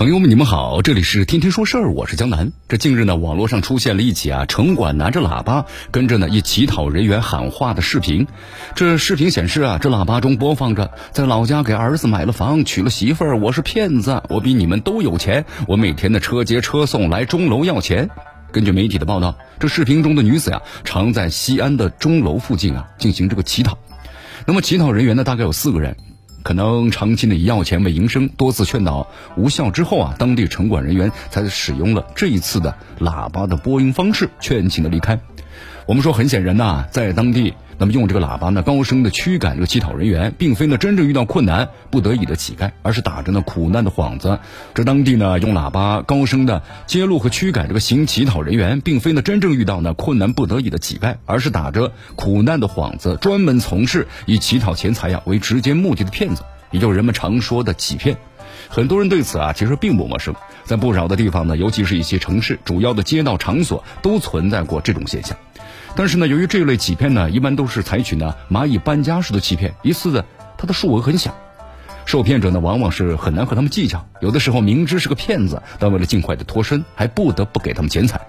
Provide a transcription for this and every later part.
朋友们，你们好，这里是天天说事儿，我是江南。这近日呢，网络上出现了一起啊，城管拿着喇叭跟着呢一乞讨人员喊话的视频。这视频显示啊，这喇叭中播放着在老家给儿子买了房，娶了媳妇儿，我是骗子，我比你们都有钱，我每天的车接车送来钟楼要钱。根据媒体的报道，这视频中的女子呀，常在西安的钟楼附近啊进行这个乞讨。那么乞讨人员呢，大概有四个人。可能长期的以要钱为营生，多次劝导无效之后啊，当地城管人员才使用了这一次的喇叭的播音方式劝请的离开。我们说，很显然呐，在当地。那么用这个喇叭呢，高声的驱赶这个乞讨人员，并非呢真正遇到困难不得已的乞丐，而是打着呢苦难的幌子。这当地呢用喇叭高声的揭露和驱赶这个行乞讨人员，并非呢真正遇到呢困难不得已的乞丐，而是打着苦难的幌子，专门从事以乞讨钱财呀为直接目的的骗子，也就是人们常说的欺骗。很多人对此啊其实并不陌生，在不少的地方呢，尤其是一些城市主要的街道场所，都存在过这种现象。但是呢，由于这类欺骗呢，一般都是采取呢蚂蚁搬家式的欺骗，一次的它的数额很小，受骗者呢往往是很难和他们计较，有的时候明知是个骗子，但为了尽快的脱身，还不得不给他们钱财。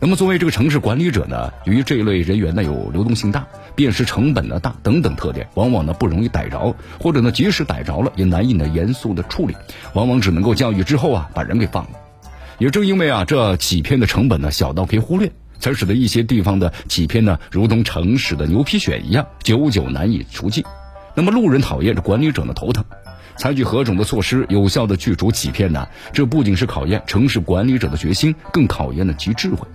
那么作为这个城市管理者呢，由于这一类人员呢有流动性大、辨识成本呢大等等特点，往往呢不容易逮着，或者呢即使逮着了，也难以呢严肃的处理，往往只能够教育之后啊把人给放了。也正因为啊这欺骗的成本呢小到可以忽略。才使得一些地方的欺骗呢，如同城市的牛皮癣一样，久久难以除尽。那么路人讨厌，这管理者呢头疼。采取何种的措施，有效的去除欺骗呢？这不仅是考验城市管理者的决心，更考验了其智慧。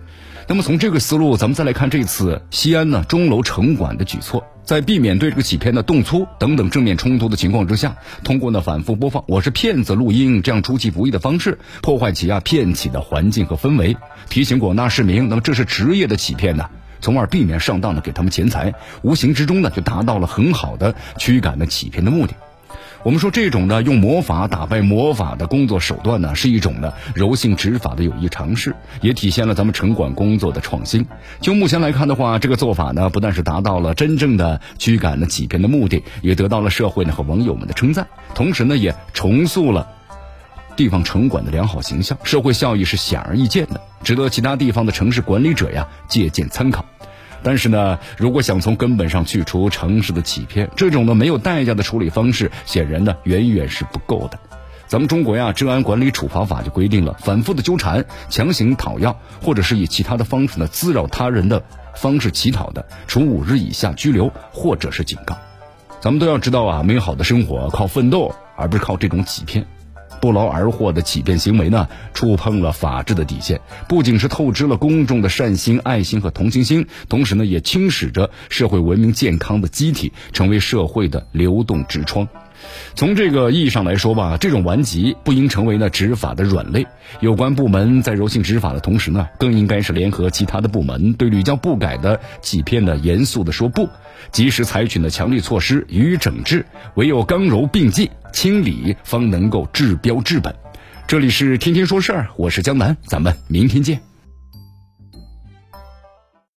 那么从这个思路，咱们再来看这次西安呢钟楼城管的举措。在避免对这个欺骗的动粗等等正面冲突的情况之下，通过呢反复播放“我是骗子”录音这样出其不意的方式，破坏起啊骗起的环境和氛围，提醒广大市民，那么这是职业的欺骗呢，从而避免上当的给他们钱财，无形之中呢就达到了很好的驱赶的欺骗的目的。我们说这种呢，用魔法打败魔法的工作手段呢，是一种呢柔性执法的有益尝试，也体现了咱们城管工作的创新。就目前来看的话，这个做法呢，不但是达到了真正的驱赶了欺骗的目的，也得到了社会呢和网友们的称赞，同时呢，也重塑了地方城管的良好形象，社会效益是显而易见的，值得其他地方的城市管理者呀借鉴参考。但是呢，如果想从根本上去除城市的欺骗，这种呢没有代价的处理方式，显然呢远远是不够的。咱们中国呀，治安管理处罚法就规定了，反复的纠缠、强行讨要，或者是以其他的方式呢滋扰他人的方式乞讨的，处五日以下拘留或者是警告。咱们都要知道啊，美好的生活靠奋斗，而不是靠这种欺骗。不劳而获的欺骗行为呢，触碰了法治的底线，不仅是透支了公众的善心、爱心和同情心，同时呢，也侵蚀着社会文明健康的机体，成为社会的流动之窗。从这个意义上来说吧，这种顽疾不应成为呢执法的软肋。有关部门在柔性执法的同时呢，更应该是联合其他的部门，对屡教不改的欺骗呢严肃的说不，及时采取呢强力措施予以整治。唯有刚柔并济。清理方能够治标治本。这里是天天说事儿，我是江南，咱们明天见。